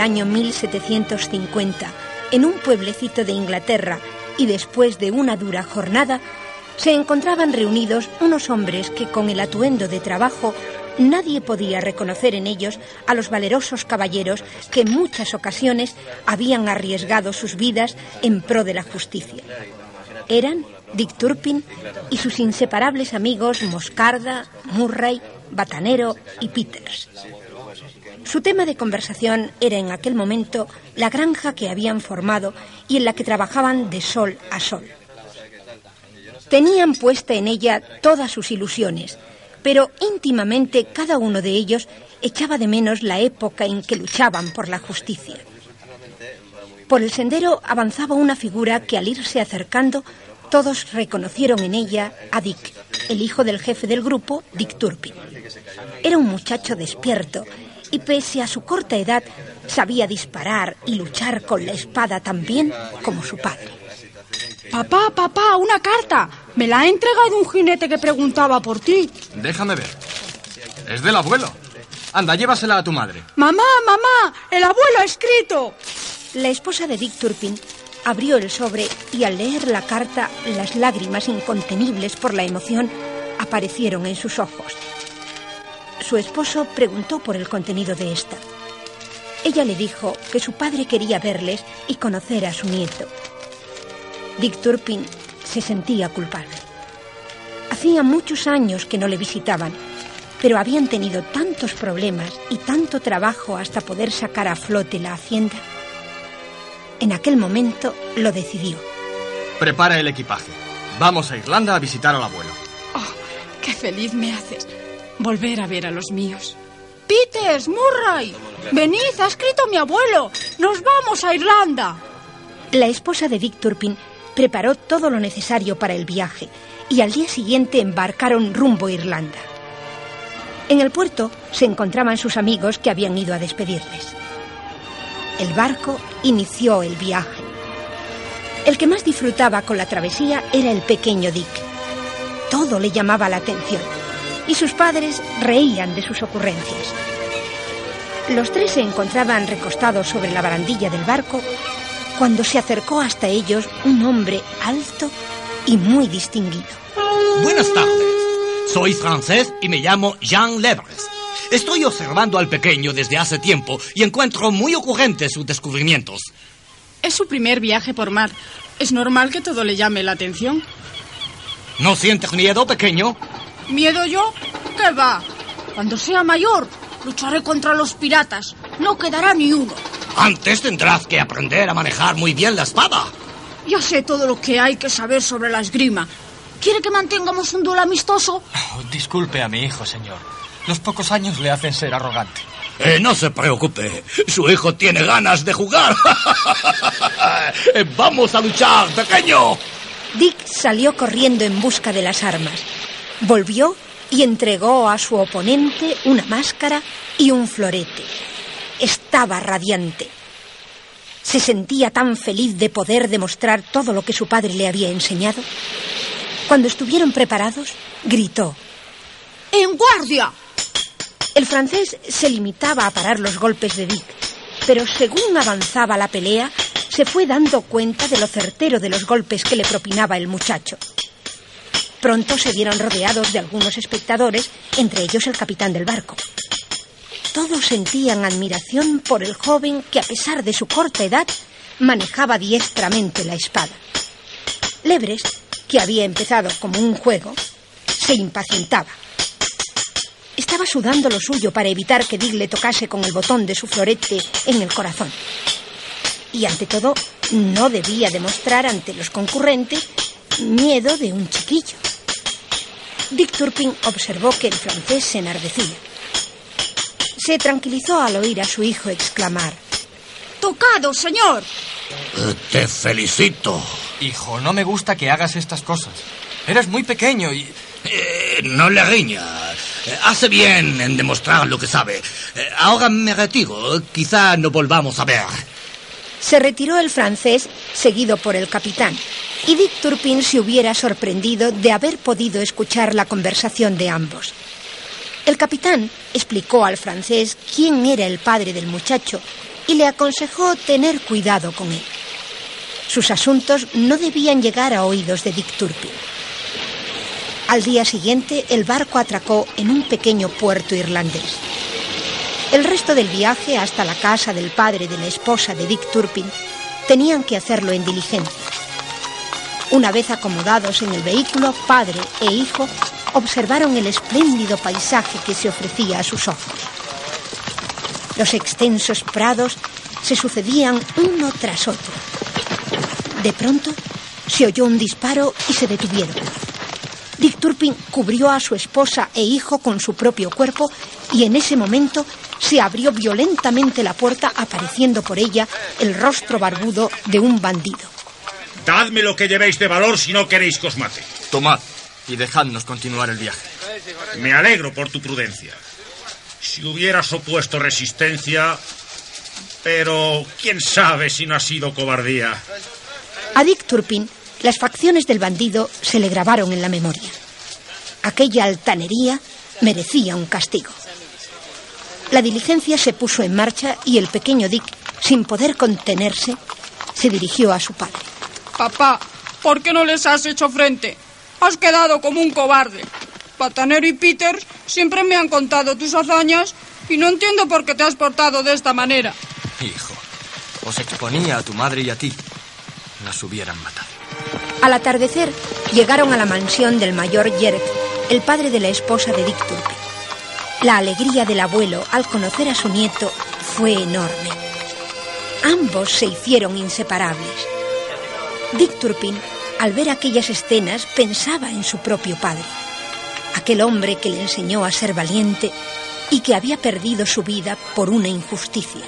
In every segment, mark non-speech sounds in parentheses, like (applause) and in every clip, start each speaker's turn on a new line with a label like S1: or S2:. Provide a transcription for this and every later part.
S1: año 1750 en un pueblecito de Inglaterra y después de una dura jornada, se encontraban reunidos unos hombres que con el atuendo de trabajo nadie podía reconocer en ellos a los valerosos caballeros que en muchas ocasiones habían arriesgado sus vidas en pro de la justicia. Eran Dick Turpin y sus inseparables amigos Moscarda, Murray, Batanero y Peters. Su tema de conversación era en aquel momento la granja que habían formado y en la que trabajaban de sol a sol. Tenían puesta en ella todas sus ilusiones, pero íntimamente cada uno de ellos echaba de menos la época en que luchaban por la justicia. Por el sendero avanzaba una figura que al irse acercando todos reconocieron en ella a Dick, el hijo del jefe del grupo, Dick Turpin. Era un muchacho despierto y pese a su corta edad sabía disparar y luchar con la espada tan bien como su padre.
S2: Papá, papá, una carta. Me la ha entregado un jinete que preguntaba por ti.
S3: Déjame ver. Es del abuelo. Anda, llévasela a tu madre.
S2: Mamá, mamá, el abuelo ha escrito.
S1: La esposa de Dick Turpin abrió el sobre y al leer la carta las lágrimas incontenibles por la emoción aparecieron en sus ojos. Su esposo preguntó por el contenido de esta. Ella le dijo que su padre quería verles y conocer a su nieto. Dick Turpin se sentía culpable. Hacía muchos años que no le visitaban, pero habían tenido tantos problemas y tanto trabajo hasta poder sacar a flote la hacienda. En aquel momento lo decidió.
S3: Prepara el equipaje. Vamos a Irlanda a visitar al abuelo.
S2: Oh, qué feliz me haces volver a ver a los míos. Peters, Murray, venid, ha escrito mi abuelo. Nos vamos a Irlanda.
S1: La esposa de Dick Turpin preparó todo lo necesario para el viaje y al día siguiente embarcaron rumbo a Irlanda. En el puerto se encontraban sus amigos que habían ido a despedirles. El barco inició el viaje. El que más disfrutaba con la travesía era el pequeño Dick. Todo le llamaba la atención y sus padres reían de sus ocurrencias. Los tres se encontraban recostados sobre la barandilla del barco cuando se acercó hasta ellos un hombre alto y muy distinguido.
S4: Buenas tardes. Soy francés y me llamo Jean Lebres. Estoy observando al pequeño desde hace tiempo y encuentro muy ocurrentes sus descubrimientos.
S2: Es su primer viaje por mar. Es normal que todo le llame la atención.
S4: ¿No sientes miedo, pequeño?
S2: ¿Miedo yo? ¿Qué va? Cuando sea mayor, lucharé contra los piratas. No quedará ni uno.
S4: Antes tendrás que aprender a manejar muy bien la espada.
S2: Ya sé todo lo que hay que saber sobre la esgrima. ¿Quiere que mantengamos un duelo amistoso?
S5: Oh, disculpe a mi hijo, señor. Los pocos años le hacen ser arrogante.
S4: Eh, no se preocupe. Su hijo tiene ganas de jugar. (laughs) Eh, vamos a luchar, pequeño.
S1: Dick salió corriendo en busca de las armas. Volvió y entregó a su oponente una máscara y un florete. Estaba radiante. Se sentía tan feliz de poder demostrar todo lo que su padre le había enseñado. Cuando estuvieron preparados, gritó.
S2: ¡En guardia!
S1: El francés se limitaba a parar los golpes de Dick, pero según avanzaba la pelea, se fue dando cuenta de lo certero de los golpes que le propinaba el muchacho. Pronto se vieron rodeados de algunos espectadores, entre ellos el capitán del barco. Todos sentían admiración por el joven que, a pesar de su corta edad, manejaba diestramente la espada. Lebres, que había empezado como un juego, se impacientaba. Estaba sudando lo suyo para evitar que Dick le tocase con el botón de su florete en el corazón. Y ante todo, no debía demostrar ante los concurrentes miedo de un chiquillo. Dick Turpin observó que el francés se enardecía. Se tranquilizó al oír a su hijo exclamar:
S2: ¡Tocado, señor!
S4: Eh, te felicito.
S5: Hijo, no me gusta que hagas estas cosas. Eres muy pequeño y...
S4: Eh, no le riña. Eh, hace bien en demostrar lo que sabe. Ahora me retiro. Quizá no volvamos a ver.
S1: Se retiró el francés, seguido por el capitán, y Dick Turpin se hubiera sorprendido de haber podido escuchar la conversación de ambos. El capitán explicó al francés quién era el padre del muchacho y le aconsejó tener cuidado con él. Sus asuntos no debían llegar a oídos de Dick Turpin. Al día siguiente, el barco atracó en un pequeño puerto irlandés. El resto del viaje hasta la casa del padre de la esposa de Dick Turpin tenían que hacerlo en diligencia. Una vez acomodados en el vehículo, padre e hijo observaron el espléndido paisaje que se ofrecía a sus ojos. Los extensos prados se sucedían uno tras otro. De pronto se oyó un disparo y se detuvieron. Dick Turpin cubrió a su esposa e hijo con su propio cuerpo y en ese momento se abrió violentamente la puerta apareciendo por ella el rostro barbudo de un bandido.
S6: Dadme lo que llevéis de valor si no queréis que os mate.
S3: Tomad y dejadnos continuar el viaje.
S6: Me alegro por tu prudencia. Si hubieras opuesto resistencia... Pero quién sabe si no ha sido cobardía.
S1: A Dick Turpin las facciones del bandido se le grabaron en la memoria. Aquella altanería merecía un castigo. La diligencia se puso en marcha y el pequeño Dick, sin poder contenerse, se dirigió a su padre.
S2: Papá, ¿por qué no les has hecho frente? Has quedado como un cobarde. Patanero y Peter siempre me han contado tus hazañas y no entiendo por qué te has portado de esta manera.
S3: Hijo, os exponía a tu madre y a ti. Las hubieran matado.
S1: Al atardecer, llegaron a la mansión del mayor Jerk, el padre de la esposa de Dick Turpin. La alegría del abuelo al conocer a su nieto fue enorme. Ambos se hicieron inseparables. Dick Turpin, al ver aquellas escenas, pensaba en su propio padre, aquel hombre que le enseñó a ser valiente y que había perdido su vida por una injusticia.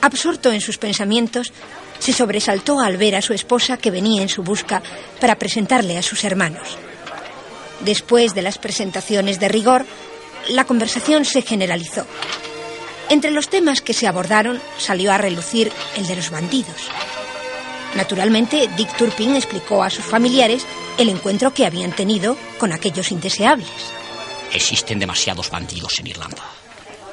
S1: Absorto en sus pensamientos, se sobresaltó al ver a su esposa que venía en su busca para presentarle a sus hermanos. Después de las presentaciones de rigor, la conversación se generalizó. Entre los temas que se abordaron salió a relucir el de los bandidos. Naturalmente, Dick Turpin explicó a sus familiares el encuentro que habían tenido con aquellos indeseables.
S7: Existen demasiados bandidos en Irlanda.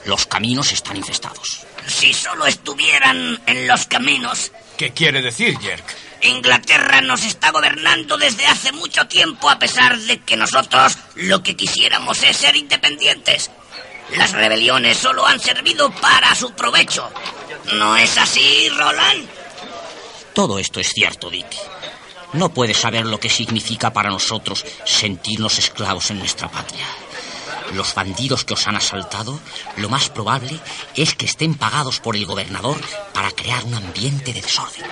S7: Los caminos están infestados.
S8: Si solo estuvieran en los caminos.
S3: ¿Qué quiere decir, Jerk?
S8: Inglaterra nos está gobernando desde hace mucho tiempo a pesar de que nosotros lo que quisiéramos es ser independientes. Las rebeliones solo han servido para su provecho. ¿No es así, Roland?
S7: Todo esto es cierto, Dick. No puedes saber lo que significa para nosotros sentirnos esclavos en nuestra patria. Los bandidos que os han asaltado, lo más probable es que estén pagados por el gobernador para crear un ambiente de desorden.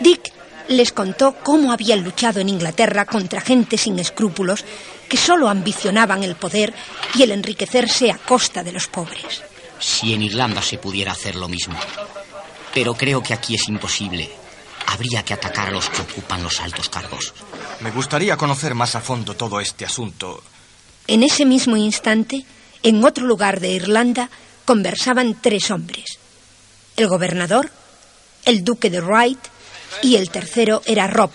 S1: Dick les contó cómo habían luchado en Inglaterra contra gente sin escrúpulos que solo ambicionaban el poder y el enriquecerse a costa de los pobres.
S7: Si en Irlanda se pudiera hacer lo mismo. Pero creo que aquí es imposible. Habría que atacar a los que ocupan los altos cargos.
S3: Me gustaría conocer más a fondo todo este asunto.
S1: En ese mismo instante, en otro lugar de Irlanda, conversaban tres hombres. El gobernador, el duque de Wright y el tercero era Rob,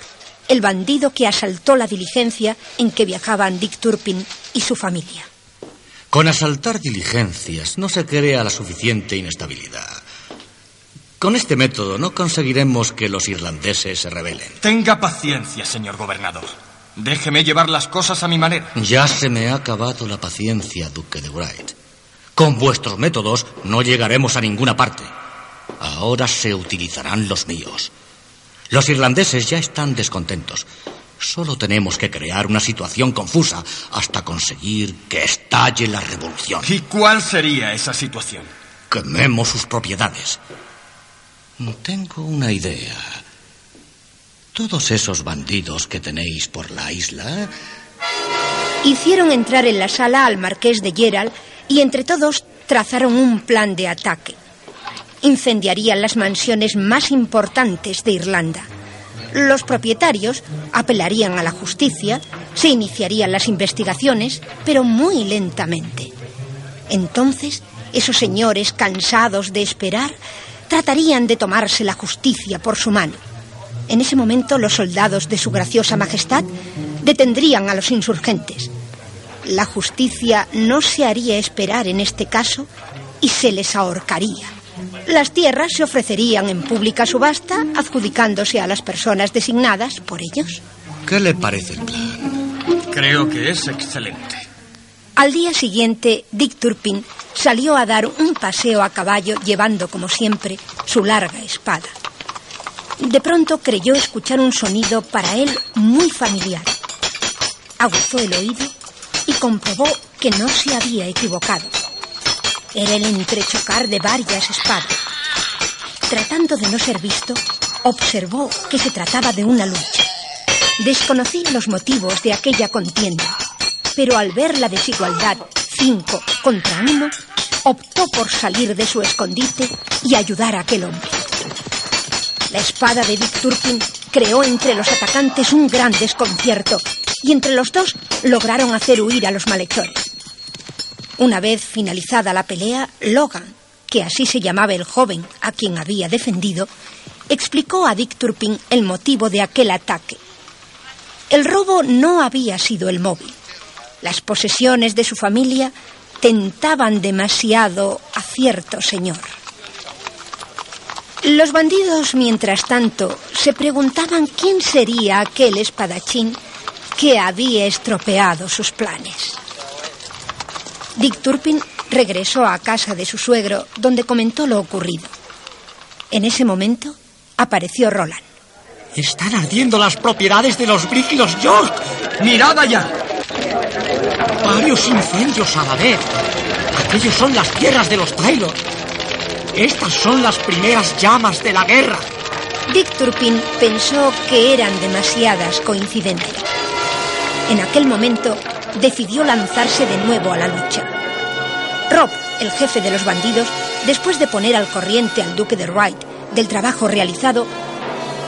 S1: el bandido que asaltó la diligencia en que viajaban Dick Turpin y su familia.
S4: Con asaltar diligencias no se crea la suficiente inestabilidad. Con este método no conseguiremos que los irlandeses se rebelen.
S3: Tenga paciencia, señor gobernador. Déjeme llevar las cosas a mi manera.
S4: Ya se me ha acabado la paciencia, Duque de Wright. Con vuestros métodos no llegaremos a ninguna parte. Ahora se utilizarán los míos. Los irlandeses ya están descontentos. Solo tenemos que crear una situación confusa hasta conseguir que estalle la revolución.
S3: ¿Y cuál sería esa situación?
S4: Quememos sus propiedades. Tengo una idea. Todos esos bandidos que tenéis por la isla...
S1: Hicieron entrar en la sala al marqués de Gerald y entre todos trazaron un plan de ataque. Incendiarían las mansiones más importantes de Irlanda. Los propietarios apelarían a la justicia, se iniciarían las investigaciones, pero muy lentamente. Entonces, esos señores cansados de esperar tratarían de tomarse la justicia por su mano. En ese momento los soldados de su graciosa majestad detendrían a los insurgentes. La justicia no se haría esperar en este caso y se les ahorcaría. Las tierras se ofrecerían en pública subasta, adjudicándose a las personas designadas por ellos.
S4: ¿Qué le parece el plan?
S3: Creo que es excelente.
S1: Al día siguiente, Dick Turpin salió a dar un paseo a caballo llevando, como siempre, su larga espada. De pronto creyó escuchar un sonido para él muy familiar. Aguzó el oído y comprobó que no se había equivocado. Era el entrechocar de varias espadas. Tratando de no ser visto, observó que se trataba de una lucha. Desconocía los motivos de aquella contienda, pero al ver la desigualdad cinco contra uno, optó por salir de su escondite y ayudar a aquel hombre. La espada de Dick Turpin creó entre los atacantes un gran desconcierto y entre los dos lograron hacer huir a los malhechores. Una vez finalizada la pelea, Logan, que así se llamaba el joven a quien había defendido, explicó a Dick Turpin el motivo de aquel ataque. El robo no había sido el móvil. Las posesiones de su familia tentaban demasiado a cierto señor. Los bandidos, mientras tanto, se preguntaban quién sería aquel espadachín que había estropeado sus planes. Dick Turpin regresó a casa de su suegro, donde comentó lo ocurrido. En ese momento apareció Roland.
S7: Están ardiendo las propiedades de los Brick y los York.
S3: ¡Mirad allá!
S7: Varios incendios a la vez. Aquellos son las tierras de los Taylor. Estas son las primeras llamas de la guerra.
S1: Dick Turpin pensó que eran demasiadas coincidencias. En aquel momento decidió lanzarse de nuevo a la lucha. Rob, el jefe de los bandidos, después de poner al corriente al duque de Wright del trabajo realizado,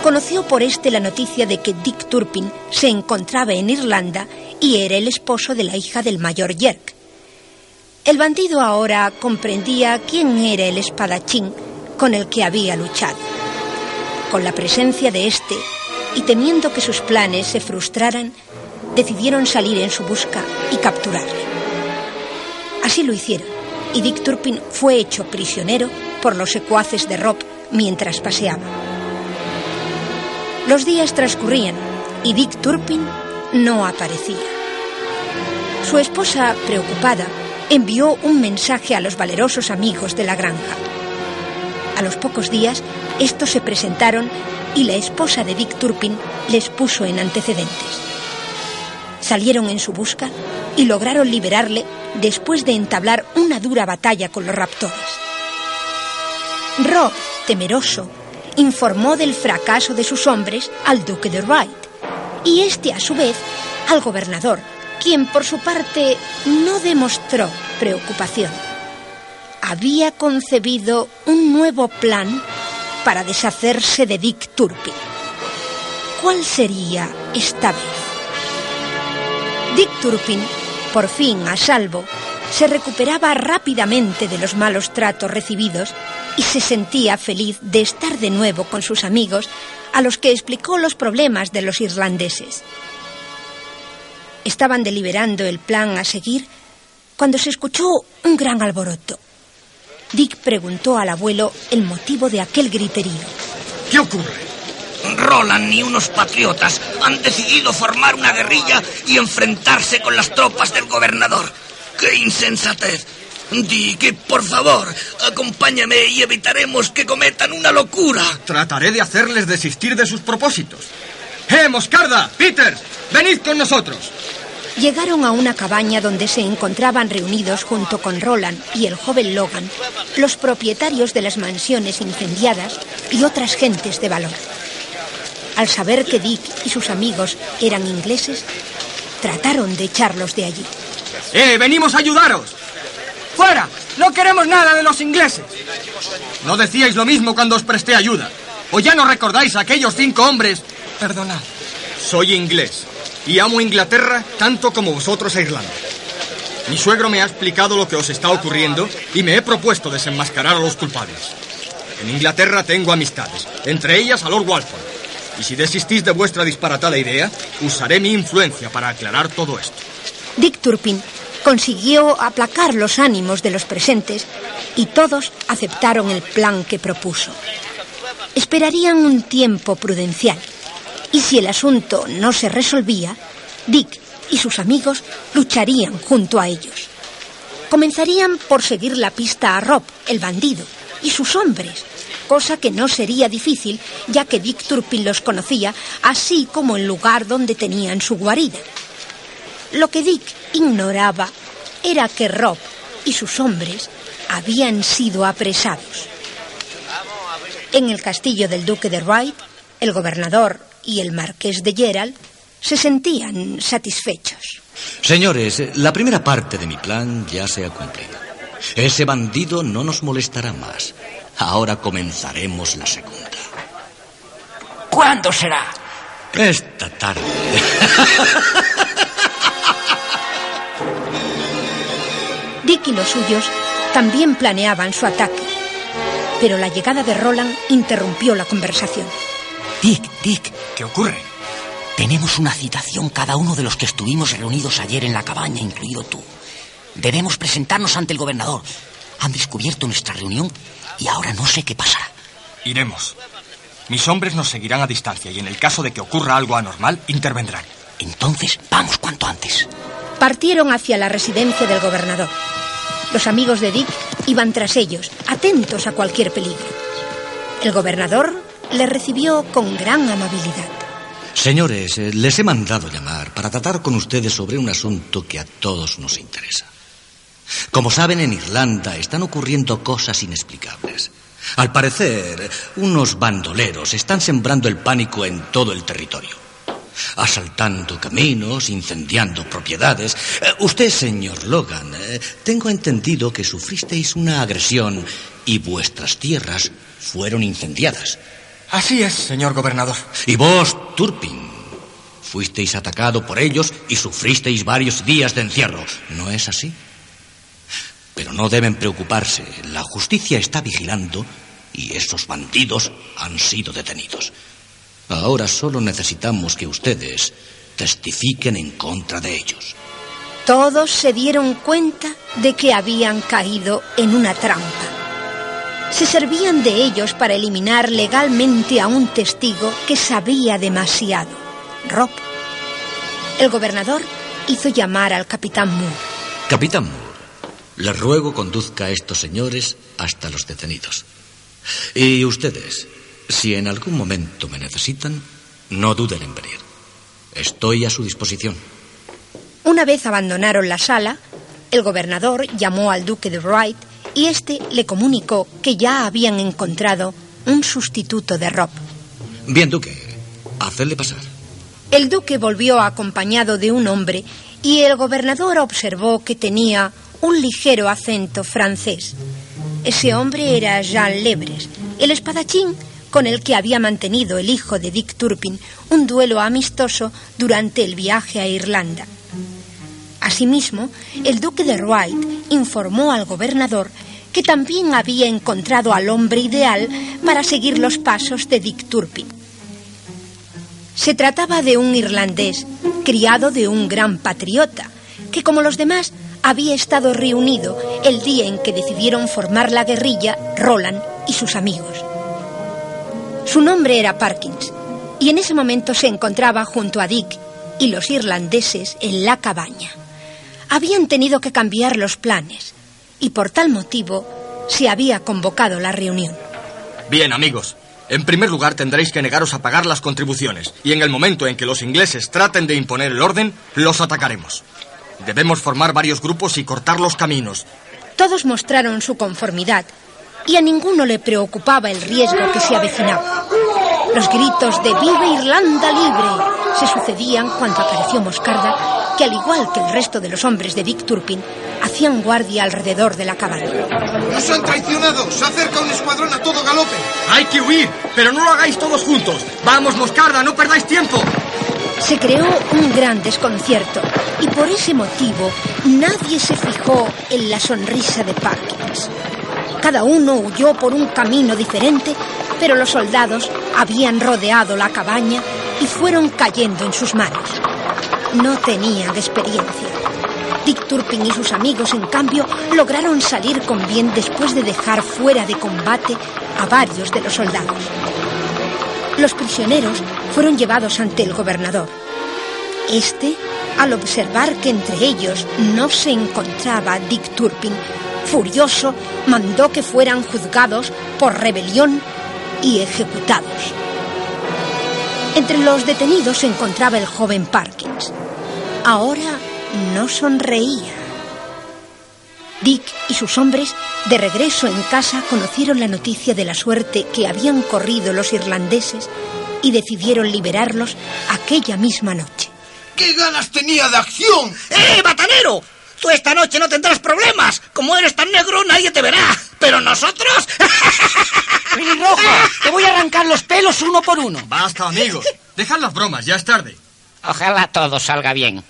S1: conoció por este la noticia de que Dick Turpin se encontraba en Irlanda y era el esposo de la hija del mayor Yerk. El bandido ahora comprendía quién era el espadachín con el que había luchado. Con la presencia de este y temiendo que sus planes se frustraran, decidieron salir en su busca y capturarle. Así lo hicieron, y Dick Turpin fue hecho prisionero por los secuaces de Rob mientras paseaba. Los días transcurrían y Dick Turpin no aparecía. Su esposa, preocupada, envió un mensaje a los valerosos amigos de la granja. A los pocos días, estos se presentaron y la esposa de Dick Turpin les puso en antecedentes. Salieron en su busca y lograron liberarle después de entablar una dura batalla con los raptores. Rob, temeroso, informó del fracaso de sus hombres al duque de Wright y este a su vez al gobernador, quien por su parte no demostró preocupación. Había concebido un nuevo plan para deshacerse de Dick Turpin. ¿Cuál sería esta vez? Dick Turpin, por fin a salvo, se recuperaba rápidamente de los malos tratos recibidos y se sentía feliz de estar de nuevo con sus amigos a los que explicó los problemas de los irlandeses. Estaban deliberando el plan a seguir cuando se escuchó un gran alboroto. Dick preguntó al abuelo el motivo de aquel griterío.
S3: ¿Qué ocurre?
S8: Roland y unos patriotas han decidido formar una guerrilla y enfrentarse con las tropas del gobernador. ¡Qué insensatez! Dick, por favor, acompáñame y evitaremos que cometan una locura.
S3: Trataré de hacerles desistir de sus propósitos. ¡Eh, Moscarda! ¡Peter! ¡Venid con nosotros!
S1: Llegaron a una cabaña donde se encontraban reunidos junto con Roland y el joven Logan, los propietarios de las mansiones incendiadas y otras gentes de valor. Al saber que Dick y sus amigos eran ingleses, trataron de echarlos de allí.
S3: ¡Eh, venimos a ayudaros! ¡Fuera! No queremos nada de los ingleses. ¿No decíais lo mismo cuando os presté ayuda? ¿O ya no recordáis a aquellos cinco hombres?
S5: Perdonad.
S3: Soy inglés y amo Inglaterra tanto como vosotros a Irlanda. Mi suegro me ha explicado lo que os está ocurriendo y me he propuesto desenmascarar a los culpables. En Inglaterra tengo amistades, entre ellas a Lord Walpole. Y si desistís de vuestra disparatada idea, usaré mi influencia para aclarar todo esto.
S1: Dick Turpin consiguió aplacar los ánimos de los presentes y todos aceptaron el plan que propuso. Esperarían un tiempo prudencial y si el asunto no se resolvía, Dick y sus amigos lucharían junto a ellos. Comenzarían por seguir la pista a Rob, el bandido, y sus hombres, cosa que no sería difícil ya que Dick Turpin los conocía, así como el lugar donde tenían su guarida. Lo que Dick ignoraba era que Rob y sus hombres habían sido apresados. En el castillo del duque de Wright, el gobernador y el marqués de Gerald se sentían satisfechos.
S4: Señores, la primera parte de mi plan ya se ha cumplido. Ese bandido no nos molestará más. Ahora comenzaremos la segunda.
S8: ¿Cuándo será?
S4: Esta tarde. (laughs)
S1: Dick y los suyos también planeaban su ataque, pero la llegada de Roland interrumpió la conversación.
S7: Dick, Dick,
S3: ¿Qué ocurre?
S7: tenemos una citación cada uno de los que estuvimos reunidos ayer en la cabaña, incluido tú. Debemos presentarnos ante el gobernador. Han descubierto nuestra reunión y ahora no sé qué pasará.
S3: Iremos. Mis hombres nos seguirán a distancia y en el caso de que ocurra algo anormal, intervendrán.
S7: Entonces, vamos cuanto antes.
S1: Partieron hacia la residencia del gobernador. Los amigos de Dick iban tras ellos, atentos a cualquier peligro. El gobernador les recibió con gran amabilidad.
S4: Señores, eh, les he mandado llamar para tratar con ustedes sobre un asunto que a todos nos interesa. Como saben, en Irlanda están ocurriendo cosas inexplicables. Al parecer, unos bandoleros están sembrando el pánico en todo el territorio. Asaltando caminos, incendiando propiedades. Eh, usted, señor Logan, eh, tengo entendido que sufristeis una agresión y vuestras tierras fueron incendiadas.
S3: Así es, señor gobernador.
S4: Y vos, Turpin, fuisteis atacado por ellos y sufristeis varios días de encierro. ¿No es así? Pero no deben preocuparse. La justicia está vigilando y esos bandidos han sido detenidos. Ahora solo necesitamos que ustedes testifiquen en contra de ellos.
S1: Todos se dieron cuenta de que habían caído en una trampa. Se servían de ellos para eliminar legalmente a un testigo que sabía demasiado, Rob. El gobernador hizo llamar al capitán Moore.
S4: Capitán Moore, les ruego conduzca a estos señores hasta los detenidos. Y ustedes, si en algún momento me necesitan, no duden en venir. Estoy a su disposición.
S1: Una vez abandonaron la sala, el gobernador llamó al duque de Wright y este le comunicó que ya habían encontrado un sustituto de Rob.
S4: Bien, Duque, hacedle pasar.
S1: El duque volvió acompañado de un hombre y el gobernador observó que tenía un ligero acento francés. Ese hombre era Jean Lebres, el espadachín con el que había mantenido el hijo de Dick Turpin un duelo amistoso durante el viaje a Irlanda. Asimismo, el duque de Wright informó al gobernador que también había encontrado al hombre ideal para seguir los pasos de Dick Turpin. Se trataba de un irlandés, criado de un gran patriota, que como los demás había estado reunido el día en que decidieron formar la guerrilla Roland y sus amigos. Su nombre era Parkins, y en ese momento se encontraba junto a Dick y los irlandeses en la cabaña. Habían tenido que cambiar los planes, y por tal motivo se había convocado la reunión.
S3: Bien, amigos. En primer lugar, tendréis que negaros a pagar las contribuciones, y en el momento en que los ingleses traten de imponer el orden, los atacaremos. Debemos formar varios grupos y cortar los caminos.
S1: Todos mostraron su conformidad, y a ninguno le preocupaba el riesgo que se avecinaba. Los gritos de ¡Viva Irlanda libre! se sucedían cuando apareció Moscarda, que al igual que el resto de los hombres de Dick Turpin, hacían guardia alrededor de la cabaña.
S9: ¡Nos han traicionado! ¡Se acerca un escuadrón a todo galope!
S3: ¡Hay que huir! ¡Pero no lo hagáis todos juntos! ¡Vamos, Moscarda! ¡No perdáis tiempo!
S1: Se creó un gran desconcierto y por ese motivo nadie se fijó en la sonrisa de Parkins. Cada uno huyó por un camino diferente, pero los soldados habían rodeado la cabaña y fueron cayendo en sus manos. No tenían experiencia. Dick Turpin y sus amigos, en cambio, lograron salir con bien después de dejar fuera de combate a varios de los soldados. Los prisioneros fueron llevados ante el gobernador. Este, al observar que entre ellos no se encontraba Dick Turpin, furioso, mandó que fueran juzgados por rebelión y ejecutados. Entre los detenidos se encontraba el joven Parkins. Ahora no sonreía. Dick y sus hombres, de regreso en casa, conocieron la noticia de la suerte que habían corrido los irlandeses y decidieron liberarlos aquella misma noche.
S9: ¡Qué ganas tenía de acción!
S8: ¡Eh, batanero! Tú esta noche no tendrás problemas. Como eres tan negro, nadie te verá. Pero nosotros... (laughs)
S10: Pelirrojo, te voy a arrancar los pelos uno por uno.
S3: Basta, amigos. Dejad las bromas, ya es tarde.
S7: Ojalá todo salga bien.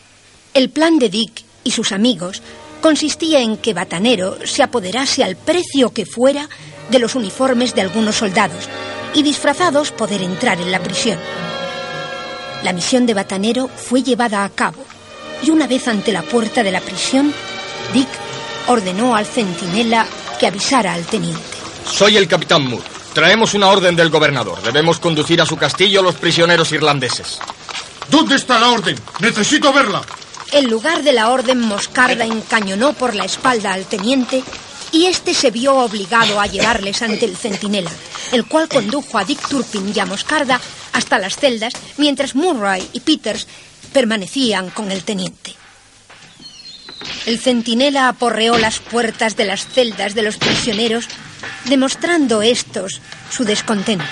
S1: El plan de Dick y sus amigos consistía en que Batanero se apoderase al precio que fuera de los uniformes de algunos soldados y disfrazados poder entrar en la prisión. La misión de Batanero fue llevada a cabo y una vez ante la puerta de la prisión, Dick ordenó al centinela que avisara al teniente.
S3: Soy el capitán Moore. Traemos una orden del gobernador. Debemos conducir a su castillo a los prisioneros irlandeses.
S9: ¿Dónde está la orden? Necesito verla.
S1: En lugar de la orden, Moscarda encañonó por la espalda al teniente y este se vio obligado a llevarles ante el centinela, el cual condujo a Dick Turpin y a Moscarda hasta las celdas, mientras Murray y Peters permanecían con el teniente. El centinela aporreó las puertas de las celdas de los prisioneros, demostrando estos su descontento.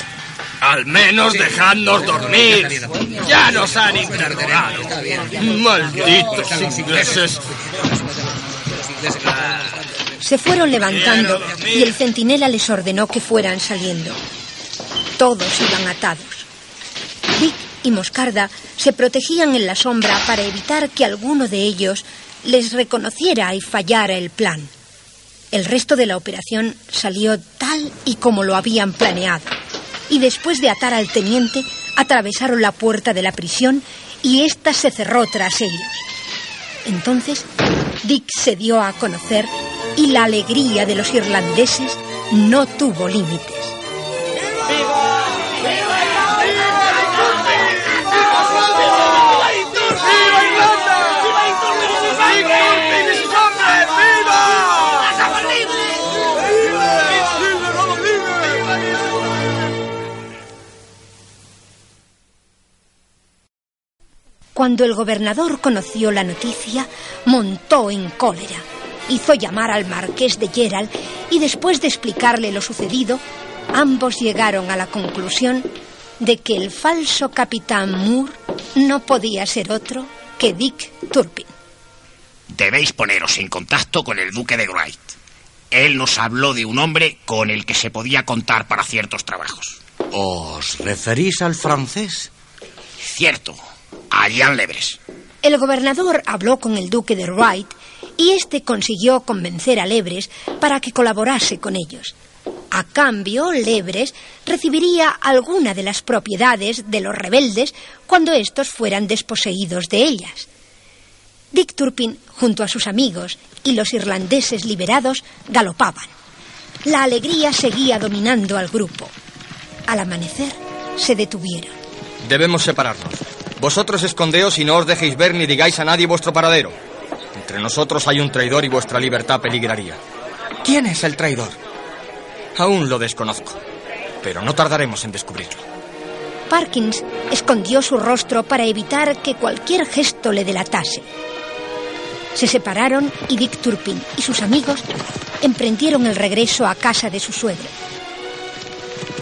S3: Al menos dejadnos dormir. Ya nos han interrogado. Malditos ingleses.
S1: Se fueron levantando y el centinela les ordenó que fueran saliendo. Todos iban atados. Dick y Moscarda se protegían en la sombra para evitar que alguno de ellos les reconociera y fallara el plan. El resto de la operación salió tal y como lo habían planeado. Y después de atar al teniente, atravesaron la puerta de la prisión y ésta se cerró tras ellos. Entonces, Dick se dio a conocer y la alegría de los irlandeses no tuvo límites. Cuando el gobernador conoció la noticia, montó en cólera. Hizo llamar al marqués de Gerald y después de explicarle lo sucedido, ambos llegaron a la conclusión de que el falso capitán Moore no podía ser otro que Dick Turpin.
S8: Debéis poneros en contacto con el duque de Wright. Él nos habló de un hombre con el que se podía contar para ciertos trabajos.
S4: ¿Os referís al francés?
S8: Cierto, a Jean Lebres.
S1: El gobernador habló con el duque de Wright y este consiguió convencer a Lebres para que colaborase con ellos. A cambio, Lebres recibiría alguna de las propiedades de los rebeldes cuando estos fueran desposeídos de ellas. Dick Turpin, junto a sus amigos y los irlandeses liberados, galopaban. La alegría seguía dominando al grupo. Al amanecer, se detuvieron.
S3: Debemos separarnos. Vosotros escondeos y no os dejéis ver ni digáis a nadie vuestro paradero. Entre nosotros hay un traidor y vuestra libertad peligraría. ¿Quién es el traidor? Aún lo desconozco, pero no tardaremos en descubrirlo.
S1: Parkins escondió su rostro para evitar que cualquier gesto le delatase. Se separaron y Dick Turpin y sus amigos emprendieron el regreso a casa de su suegro.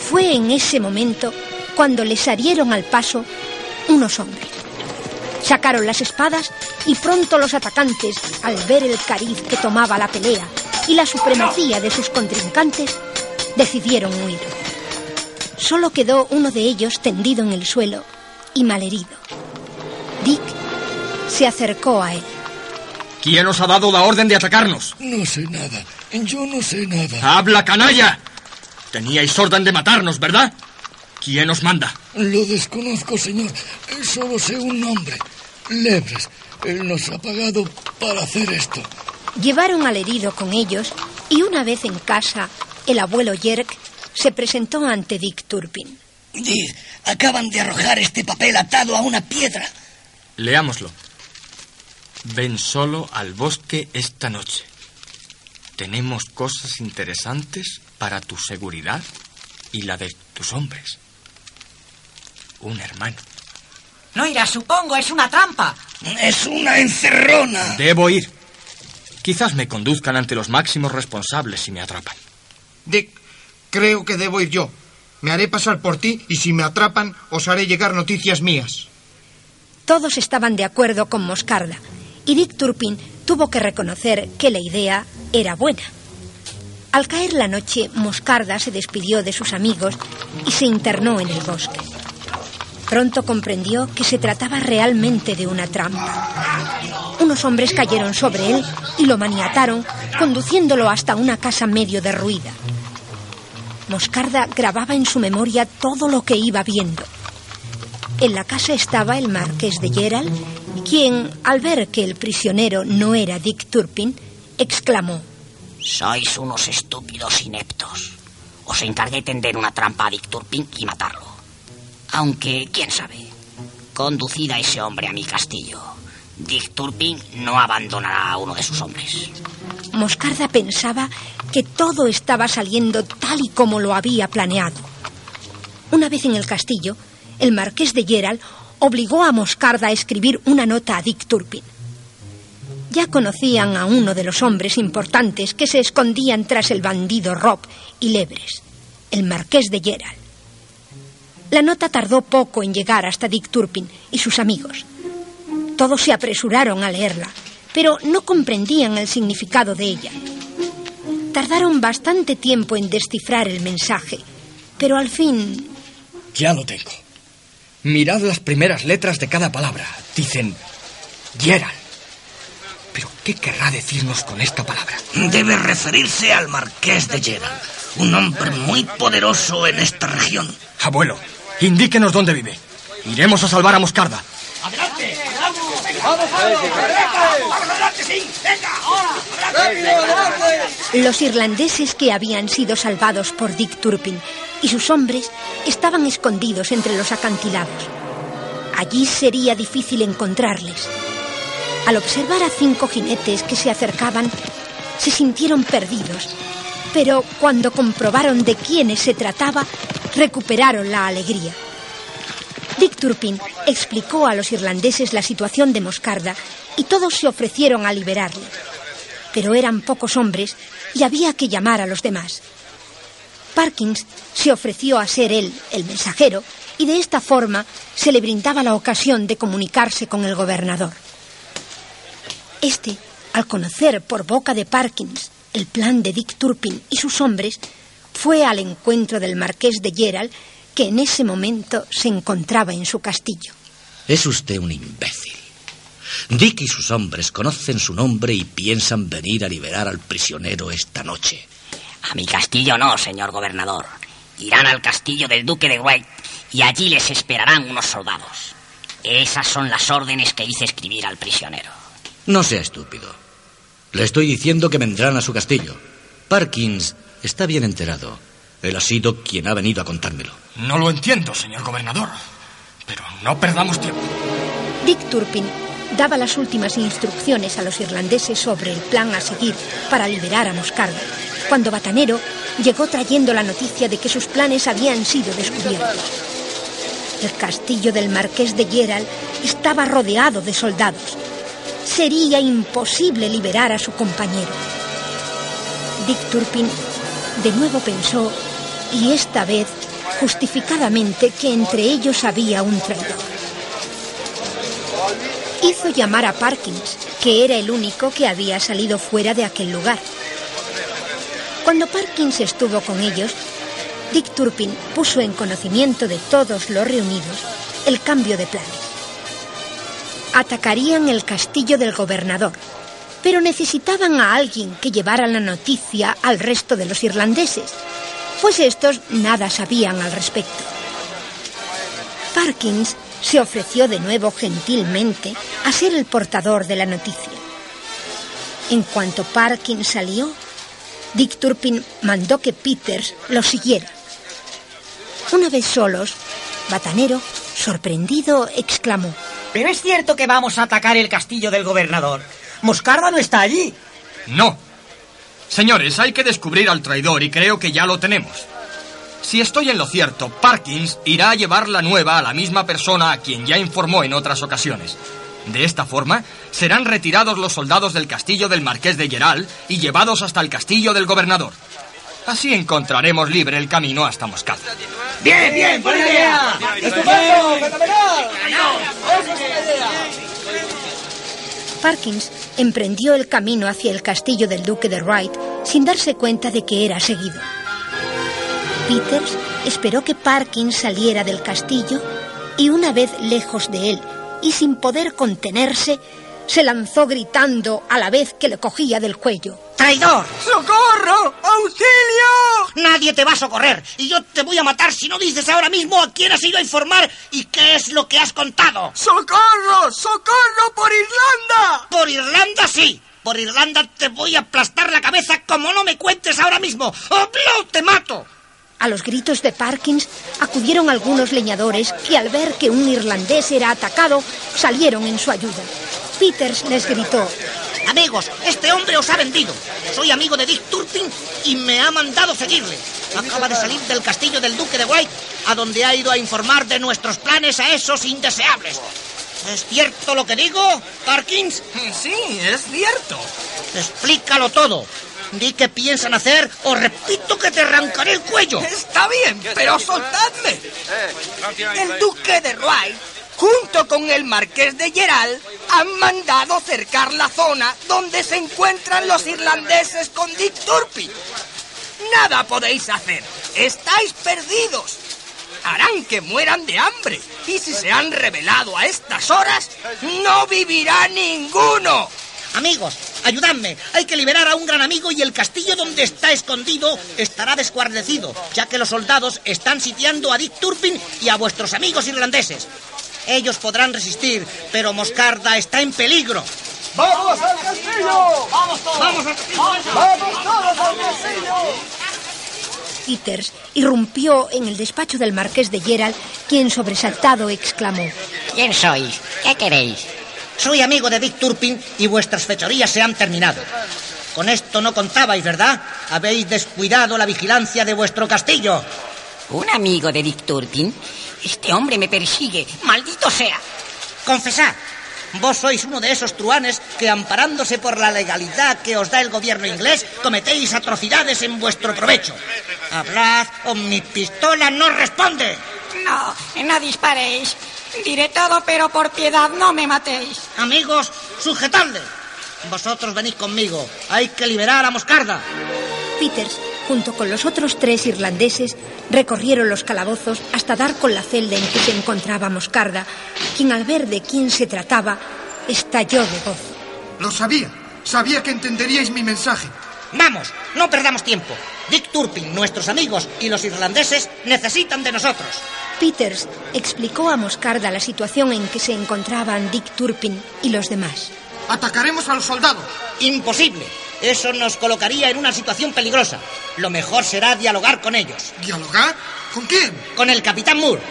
S1: Fue en ese momento cuando les salieron al paso unos hombres. Sacaron las espadas y pronto los atacantes, al ver el cariz que tomaba la pelea y la supremacía de sus contrincantes, decidieron huir. Solo quedó uno de ellos tendido en el suelo y malherido. Dick se acercó a él.
S3: ¿Quién os ha dado la orden de atacarnos?
S11: No sé nada. Yo no sé nada.
S3: ¡Habla, canalla! Teníais orden de matarnos, ¿verdad? ¿Quién os manda?
S11: Lo desconozco, señor. Solo sé un nombre. Lebres. Él nos ha pagado para hacer esto.
S1: Llevaron al herido con ellos y una vez en casa, el abuelo Yerk se presentó ante Dick Turpin.
S8: Dick, acaban de arrojar este papel atado a una piedra.
S3: Leámoslo. Ven solo al bosque esta noche. Tenemos cosas interesantes para tu seguridad y la de tus hombres. Un hermano.
S10: No irá, supongo, es una trampa.
S8: Es una encerrona.
S3: Debo ir. Quizás me conduzcan ante los máximos responsables si me atrapan.
S9: Dick, creo que debo ir yo. Me haré pasar por ti y si me atrapan os haré llegar noticias mías.
S1: Todos estaban de acuerdo con Moscarda y Dick Turpin tuvo que reconocer que la idea era buena. Al caer la noche, Moscarda se despidió de sus amigos y se internó en el bosque. Pronto comprendió que se trataba realmente de una trampa. Unos hombres cayeron sobre él y lo maniataron, conduciéndolo hasta una casa medio derruida. Moscarda grababa en su memoria todo lo que iba viendo. En la casa estaba el marqués de Gerald, quien, al ver que el prisionero no era Dick Turpin, exclamó:
S8: Sois unos estúpidos ineptos. Os encargué tender una trampa a Dick Turpin y matarlo. Aunque, quién sabe, conducida a ese hombre a mi castillo, Dick Turpin no abandonará a uno de sus hombres.
S1: Moscarda pensaba que todo estaba saliendo tal y como lo había planeado. Una vez en el castillo, el marqués de Gerald obligó a Moscarda a escribir una nota a Dick Turpin. Ya conocían a uno de los hombres importantes que se escondían tras el bandido Rob y Lebres, el marqués de Gerald. La nota tardó poco en llegar hasta Dick Turpin y sus amigos. Todos se apresuraron a leerla, pero no comprendían el significado de ella. Tardaron bastante tiempo en descifrar el mensaje, pero al fin...
S5: Ya lo tengo. Mirad las primeras letras de cada palabra. Dicen Gerald. Pero ¿qué querrá decirnos con esta palabra?
S8: Debe referirse al marqués de Gerald, un hombre muy poderoso en esta región.
S3: Abuelo, indíquenos dónde vive. Iremos a salvar a Moscarda.
S8: ¡Adelante!
S1: Los irlandeses que habían sido salvados por Dick Turpin y sus hombres estaban escondidos entre los acantilados. Allí sería difícil encontrarles. Al observar a cinco jinetes que se acercaban, se sintieron perdidos, pero cuando comprobaron de quiénes se trataba, recuperaron la alegría. Dick Turpin explicó a los irlandeses la situación de Moscarda y todos se ofrecieron a liberarle. Pero eran pocos hombres y había que llamar a los demás. Parkins se ofreció a ser él el mensajero y de esta forma se le brindaba la ocasión de comunicarse con el gobernador. Este, al conocer por boca de Parkins el plan de Dick Turpin y sus hombres, fue al encuentro del marqués de Gerald, que en ese momento se encontraba en su castillo.
S4: Es usted un imbécil. Dick y sus hombres conocen su nombre y piensan venir a liberar al prisionero esta noche.
S8: A mi castillo no, señor gobernador. Irán al castillo del duque de White y allí les esperarán unos soldados. Esas son las órdenes que hice escribir al prisionero.
S4: No sea estúpido. Le estoy diciendo que vendrán a su castillo. Parkins está bien enterado. Él ha sido quien ha venido a contármelo.
S3: No lo entiendo, señor gobernador. Pero no perdamos tiempo.
S1: Dick Turpin daba las últimas instrucciones a los irlandeses sobre el plan a seguir para liberar a Moscarda, cuando Batanero llegó trayendo la noticia de que sus planes habían sido descubiertos. El castillo del marqués de Gerald estaba rodeado de soldados. Sería imposible liberar a su compañero. Dick Turpin de nuevo pensó, y esta vez justificadamente, que entre ellos había un traidor. Hizo llamar a Parkins, que era el único que había salido fuera de aquel lugar. Cuando Parkins estuvo con ellos, Dick Turpin puso en conocimiento de todos los reunidos el cambio de planes. Atacarían el castillo del gobernador, pero necesitaban a alguien que llevara la noticia al resto de los irlandeses, pues estos nada sabían al respecto. Parkins se ofreció de nuevo gentilmente a ser el portador de la noticia. En cuanto Parkin salió, Dick Turpin mandó que Peters lo siguiera. Una vez solos, Batanero, sorprendido, exclamó.
S10: Pero es cierto que vamos a atacar el castillo del gobernador. Moscarda no está allí.
S3: No. Señores, hay que descubrir al traidor y creo que ya lo tenemos. Si estoy en lo cierto, Parkins irá a llevar la nueva a la misma persona a quien ya informó en otras ocasiones. De esta forma, serán retirados los soldados del castillo del marqués de Geral y llevados hasta el castillo del gobernador. Así encontraremos libre el camino hasta Moscada.
S10: Bien, bien, buena idea.
S12: ¡Estupendo! ¡Fenomenal!
S1: Parkins emprendió el camino hacia el castillo del duque de Wright sin darse cuenta de que era seguido. Peters esperó que Parkins saliera del castillo y una vez lejos de él y sin poder contenerse, se lanzó gritando a la vez que le cogía del cuello.
S8: ¡Traidor!
S12: ¡Socorro! ¡Auxilio!
S8: Nadie te va a socorrer y yo te voy a matar si no dices ahora mismo a quién has ido a informar y qué es lo que has contado.
S12: ¡Socorro! ¡Socorro por Irlanda!
S8: Por Irlanda sí. Por Irlanda te voy a aplastar la cabeza como no me cuentes ahora mismo. ¡O te mato!
S1: A los gritos de Parkins acudieron algunos leñadores que al ver que un irlandés era atacado salieron en su ayuda. Peters les gritó.
S8: Amigos, este hombre os ha vendido. Soy amigo de Dick Turpin y me ha mandado seguirle. Acaba de salir del castillo del duque de White, a donde ha ido a informar de nuestros planes a esos indeseables. ¿Es cierto lo que digo, Parkins?
S12: Sí, es cierto.
S8: Explícalo todo. Di qué piensan hacer o repito que te arrancaré el cuello.
S12: Está bien, pero soltadme. El duque de Wright, junto con el marqués de Geral, han mandado cercar la zona donde se encuentran los irlandeses con Dick Turpin. Nada podéis hacer. Estáis perdidos. Harán que mueran de hambre. Y si se han revelado a estas horas, no vivirá ninguno.
S8: Amigos, ayudadme. Hay que liberar a un gran amigo y el castillo donde está escondido estará desguarnecido, ya que los soldados están sitiando a Dick Turpin y a vuestros amigos irlandeses. Ellos podrán resistir, pero Moscarda está en peligro.
S12: ¡Vamos al castillo!
S8: ¡Vamos todos! ¡Vamos al castillo!
S12: ¡Vamos todos al castillo!
S1: Peters irrumpió en el despacho del marqués de Gerald, quien sobresaltado exclamó.
S8: ¿Quién sois? ¿Qué queréis? Soy amigo de Dick Turpin y vuestras fechorías se han terminado. Con esto no contabais, ¿verdad? Habéis descuidado la vigilancia de vuestro castillo.
S13: ¿Un amigo de Dick Turpin? Este hombre me persigue. ¡Maldito sea!
S8: Confesad. Vos sois uno de esos truanes que, amparándose por la legalidad que os da el gobierno inglés, cometéis atrocidades en vuestro provecho. Hablad o mi pistola no responde.
S13: No, no disparéis. Diré todo, pero por piedad no me matéis.
S8: Amigos, sujetadle. Vosotros venid conmigo. Hay que liberar a Moscarda.
S1: Peters, junto con los otros tres irlandeses, recorrieron los calabozos hasta dar con la celda en que se encontraba Moscarda, quien al ver de quién se trataba, estalló de gozo.
S9: Lo sabía. Sabía que entenderíais mi mensaje.
S8: Vamos, no perdamos tiempo. Dick Turpin, nuestros amigos y los irlandeses necesitan de nosotros.
S1: Peters explicó a Moscarda la situación en que se encontraban Dick Turpin y los demás.
S9: Atacaremos a los soldados.
S8: Imposible. Eso nos colocaría en una situación peligrosa. Lo mejor será dialogar con ellos.
S9: ¿Dialogar? ¿Con quién?
S8: Con el capitán Moore.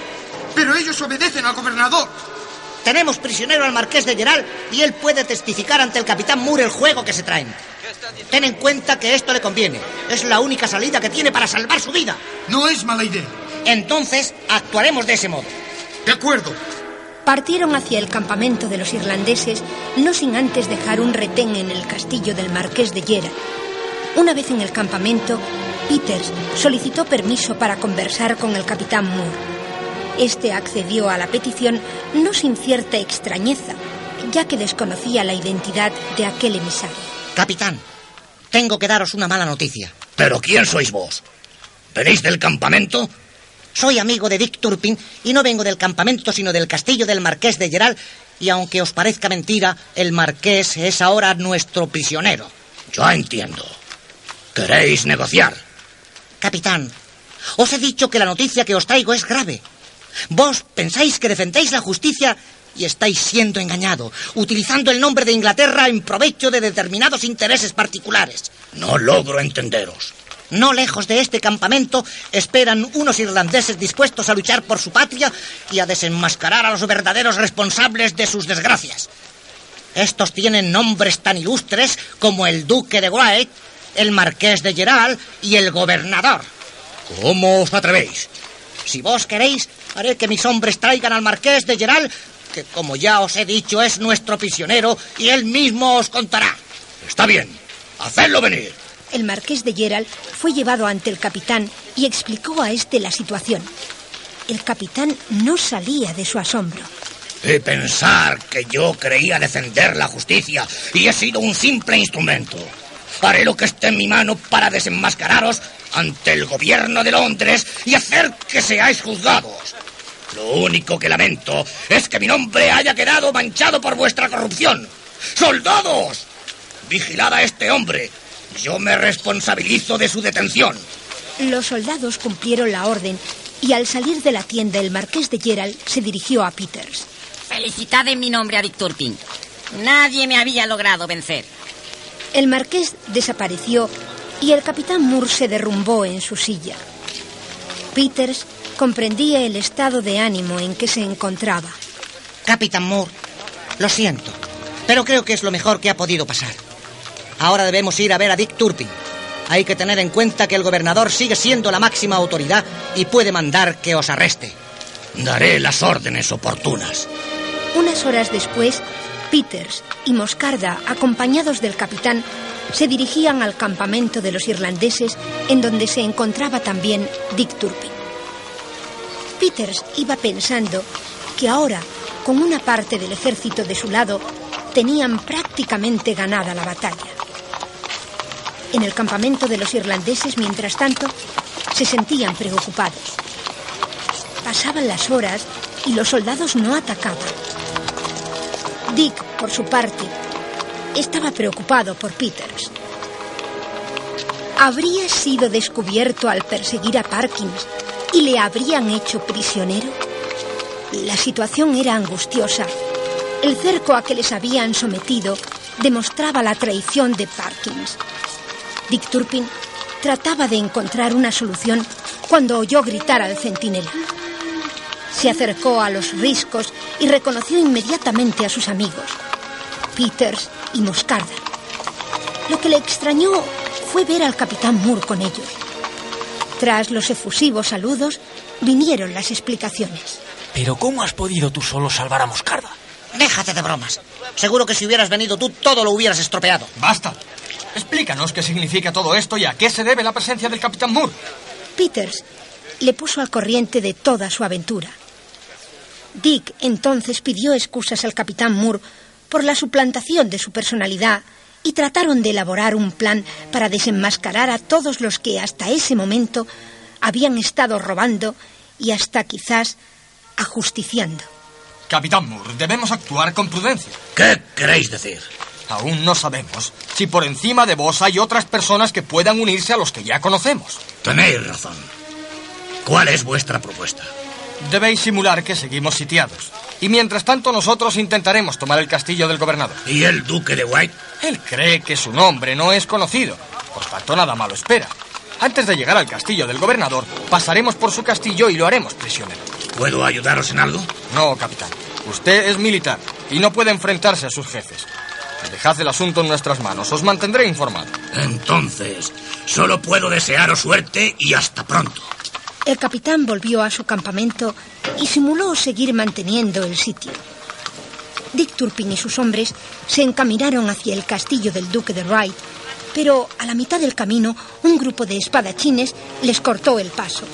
S9: Pero ellos obedecen al gobernador.
S8: Tenemos prisionero al marqués de Geral y él puede testificar ante el capitán Moore el juego que se traen. Ten en cuenta que esto le conviene. Es la única salida que tiene para salvar su vida.
S9: No es mala idea.
S8: Entonces, actuaremos de ese modo.
S9: De acuerdo.
S1: Partieron hacia el campamento de los irlandeses, no sin antes dejar un retén en el castillo del marqués de Yera. Una vez en el campamento, Peters solicitó permiso para conversar con el capitán Moore. Este accedió a la petición no sin cierta extrañeza, ya que desconocía la identidad de aquel emisario.
S8: Capitán, tengo que daros una mala noticia.
S6: ¿Pero quién sois vos? ¿Venís del campamento?
S8: Soy amigo de Dick Turpin y no vengo del campamento, sino del castillo del marqués de Geral. Y aunque os parezca mentira, el marqués es ahora nuestro prisionero.
S6: Ya entiendo. ¿Queréis negociar?
S8: Capitán, os he dicho que la noticia que os traigo es grave. Vos pensáis que defendéis la justicia Y estáis siendo engañado, utilizando el nombre de Inglaterra en provecho de determinados intereses particulares.
S11: No logro entenderos.
S8: No lejos de este campamento esperan unos irlandeses dispuestos a luchar por su patria y a desenmascarar a los verdaderos responsables de sus desgracias. Estos tienen nombres tan ilustres como el Duque de White, el Marqués de Geral y el Gobernador.
S11: ¿Cómo os atrevéis?
S8: Si vos queréis, haré que mis hombres traigan al Marqués de Geral, que como ya os he dicho es nuestro prisionero y él mismo os contará.
S11: Está bien, hacedlo venir.
S1: El marqués de Gerald fue llevado ante el capitán y explicó a este la situación. El capitán no salía de su asombro.
S11: Y pensar que yo creía defender la justicia y he sido un simple instrumento. Haré lo que esté en mi mano para desenmascararos ante el gobierno de Londres y hacer que seáis juzgados. Lo único que lamento es que mi nombre haya quedado manchado por vuestra corrupción. ¡Soldados! Vigilad a este hombre. Yo me responsabilizo de su detención.
S1: Los soldados cumplieron la orden y al salir de la tienda el marqués de Gerald se dirigió a Peters.
S13: Felicitad en mi nombre a Dick Turpin. Nadie me había logrado vencer.
S1: El marqués desapareció y el capitán Moore se derrumbó en su silla. Peters comprendía el estado de ánimo en que se encontraba.
S8: Capitán Moore, lo siento, pero creo que es lo mejor que ha podido pasar. Ahora debemos ir a ver a Dick Turpin. Hay que tener en cuenta que el gobernador sigue siendo la máxima autoridad y puede mandar que os arreste.
S11: Daré las órdenes oportunas.
S1: Unas horas después, Peters y Moscarda, acompañados del capitán, se dirigían al campamento de los irlandeses en donde se encontraba también Dick Turpin. Peters iba pensando que ahora, con una parte del ejército de su lado, tenían prácticamente ganada la batalla. En el campamento de los irlandeses, mientras tanto, se sentían preocupados. Pasaban las horas y los soldados no atacaban. Dick, por su parte, estaba preocupado por Peters. ¿Habría sido descubierto al perseguir a Parkins y le habrían hecho prisionero? La situación era angustiosa. El cerco a que les habían sometido demostraba la traición de Parkins. Dick Turpin trataba de encontrar una solución cuando oyó gritar al centinela. Se acercó a los riscos y reconoció inmediatamente a sus amigos, Peters y Moscarda. Lo que le extrañó fue ver al capitán Moore con ellos. Tras los efusivos saludos, vinieron las explicaciones.
S7: ¿Pero cómo has podido tú solo salvar a Moscarda?
S8: Déjate de bromas. Seguro que si hubieras venido tú, todo lo hubieras estropeado.
S3: Basta. Explícanos qué significa todo esto y a qué se debe la presencia del capitán Moore.
S1: Peters le puso al corriente de toda su aventura. Dick entonces pidió excusas al capitán Moore por la suplantación de su personalidad y trataron de elaborar un plan para desenmascarar a todos los que hasta ese momento habían estado robando y hasta quizás ajusticiando.
S3: Capitán Moore, debemos actuar con prudencia.
S11: ¿Qué queréis decir?
S3: Aún no sabemos si por encima de vos hay otras personas que puedan unirse a los que ya conocemos.
S11: Tenéis razón. ¿Cuál es vuestra propuesta?
S3: Debéis simular que seguimos sitiados. Y mientras tanto nosotros intentaremos tomar el castillo del gobernador.
S11: ¿Y el duque de White?
S3: Él cree que su nombre no es conocido. Por tanto, nada malo espera. Antes de llegar al castillo del gobernador, pasaremos por su castillo y lo haremos prisionero.
S11: ¿Puedo ayudaros en algo?
S3: No, capitán. Usted es militar y no puede enfrentarse a sus jefes. Dejad el asunto en nuestras manos. Os mantendré informado.
S11: Entonces, solo puedo desearos suerte y hasta pronto.
S1: El capitán volvió a su campamento y simuló seguir manteniendo el sitio. Dick Turpin y sus hombres se encaminaron hacia el castillo del duque de Wright, pero a la mitad del camino un grupo de espadachines les cortó el paso.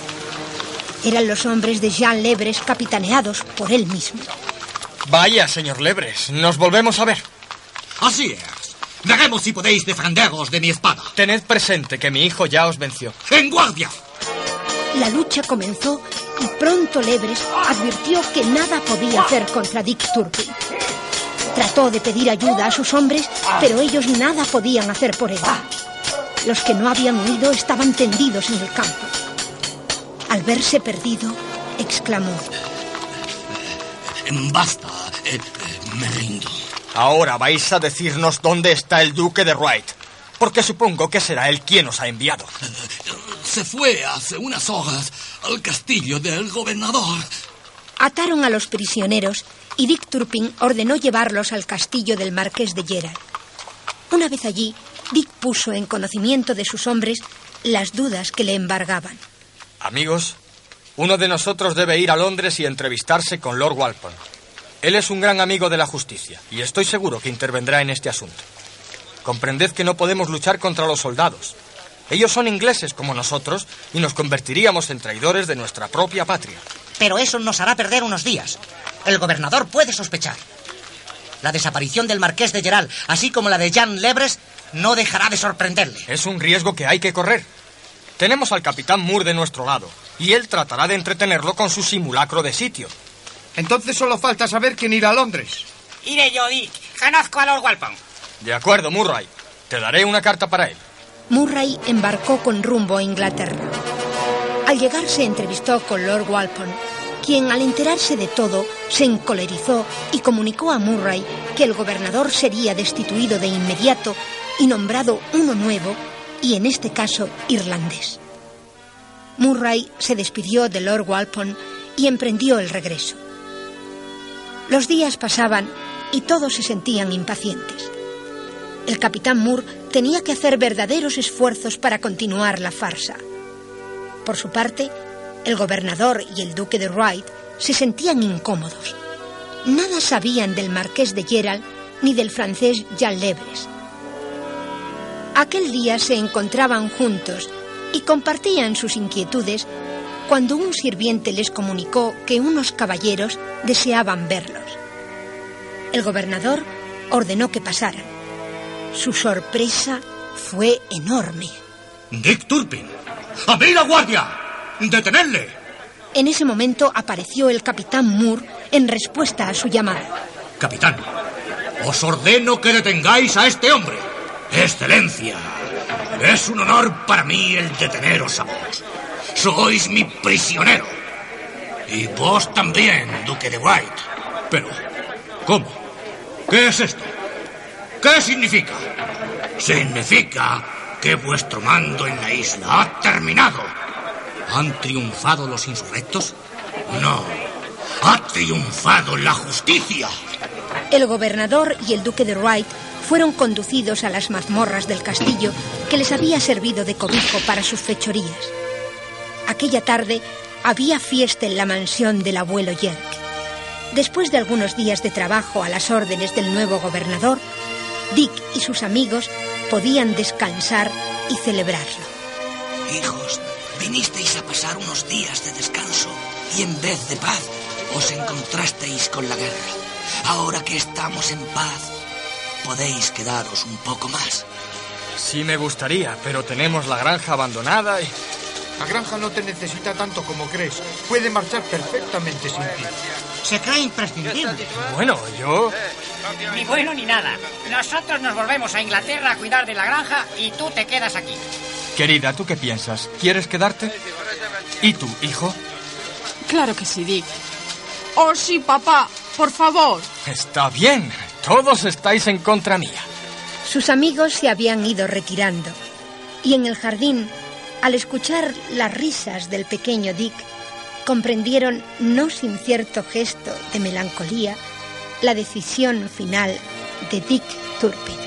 S1: Eran los hombres de Jean Lebres capitaneados por él mismo.
S3: Vaya, señor Lebres, nos volvemos a ver.
S11: Así es. Veremos si podéis defenderos de mi espada.
S3: Tened presente que mi hijo ya os venció.
S11: ¡En guardia!
S1: La lucha comenzó y pronto Lebres advirtió que nada podía hacer contra Dick Turpin. Trató de pedir ayuda a sus hombres, pero ellos nada podían hacer por él. Los que no habían huido estaban tendidos en el campo. Al verse perdido, exclamó.
S11: basta. Eh, me rindo.
S3: Ahora vais a decirnos dónde está el duque de Wright. Porque supongo que será él quien os ha enviado.
S14: Se fue hace unas horas al castillo del gobernador.
S1: Ataron a los prisioneros y Dick Turpin ordenó llevarlos al castillo del marqués de Gerald. Una vez allí, Dick puso en conocimiento de sus hombres las dudas que le embargaban.
S3: Amigos, uno de nosotros debe ir a Londres y entrevistarse con Lord Walpole. Él es un gran amigo de la justicia y estoy seguro que intervendrá en este asunto. Comprended que no podemos luchar contra los soldados. Ellos son ingleses como nosotros y nos convertiríamos en traidores de nuestra propia patria.
S8: Pero eso nos hará perder unos días. El gobernador puede sospechar. La desaparición del marqués de Gerald, así como la de Jean Lebres, no dejará de sorprenderle.
S3: Es un riesgo que hay que correr. Tenemos al capitán Moore de nuestro lado, y él tratará de entretenerlo con su simulacro de sitio.
S9: Entonces solo falta saber quién irá a Londres.
S15: Iré yo, Dick. Conozco a Lord Walpole.
S3: De acuerdo, Murray. Te daré una carta para él.
S1: Murray embarcó con rumbo a Inglaterra. Al llegar se entrevistó con Lord Walpole, quien al enterarse de todo se encolerizó y comunicó a Murray que el gobernador sería destituido de inmediato y nombrado uno nuevo, y en este caso irlandés. Murray se despidió de Lord Walpole y emprendió el regreso. Los días pasaban y todos se sentían impacientes. El capitán Moore tenía que hacer verdaderos esfuerzos para continuar la farsa. Por su parte, el gobernador y el duque de Wright se sentían incómodos. Nada sabían del marqués de Gerald ni del francés Jean Lebres. Aquel día se encontraban juntos y compartían sus inquietudes cuando un sirviente les comunicó que unos caballeros deseaban verlos. El gobernador ordenó que pasaran. Su sorpresa fue enorme.
S11: Dick Turpin, ¡a mí la guardia! ¡Detenedle!
S1: En ese momento apareció el capitán Moore en respuesta a su llamada.
S11: Capitán, os ordeno que detengáis a este hombre. Excelencia, es un honor para mí el deteneros a vos. Sois mi prisionero. Y vos también, Duque de White. Pero, ¿cómo? ¿Qué es esto? ¿Qué significa? Significa que vuestro mando en la isla ha terminado. ¿Han triunfado los insurrectos? No. Ha triunfado la justicia.
S1: El gobernador y el duque de Wright fueron conducidos a las mazmorras del castillo que les había servido de cobijo para sus fechorías. Aquella tarde había fiesta en la mansión del abuelo Yerk. Después de algunos días de trabajo a las órdenes del nuevo gobernador, Dick y sus amigos podían descansar y celebrarlo.
S15: Hijos, vinisteis a pasar unos días de descanso y en vez de paz os encontrasteis con la guerra. Ahora que estamos en paz, podéis quedaros un poco más.
S3: Sí me gustaría, pero tenemos la granja abandonada y...
S9: La granja no te necesita tanto como crees. Puede marchar perfectamente sin ti.
S8: Se cree imprescindible.
S3: Bueno, yo...
S13: Ni bueno ni nada. Nosotros nos volvemos a Inglaterra a cuidar de la granja y tú te quedas aquí.
S3: Querida, ¿tú qué piensas? ¿Quieres quedarte? ¿Y tú, hijo?
S2: Claro que sí, Dick. Oh, sí, papá. Por favor.
S3: Está bien. Todos estáis en contra mía.
S1: Sus amigos se habían ido retirando y en el jardín, al escuchar las risas del pequeño Dick, comprendieron, no sin cierto gesto de melancolía, la decisión final de Dick Turpin.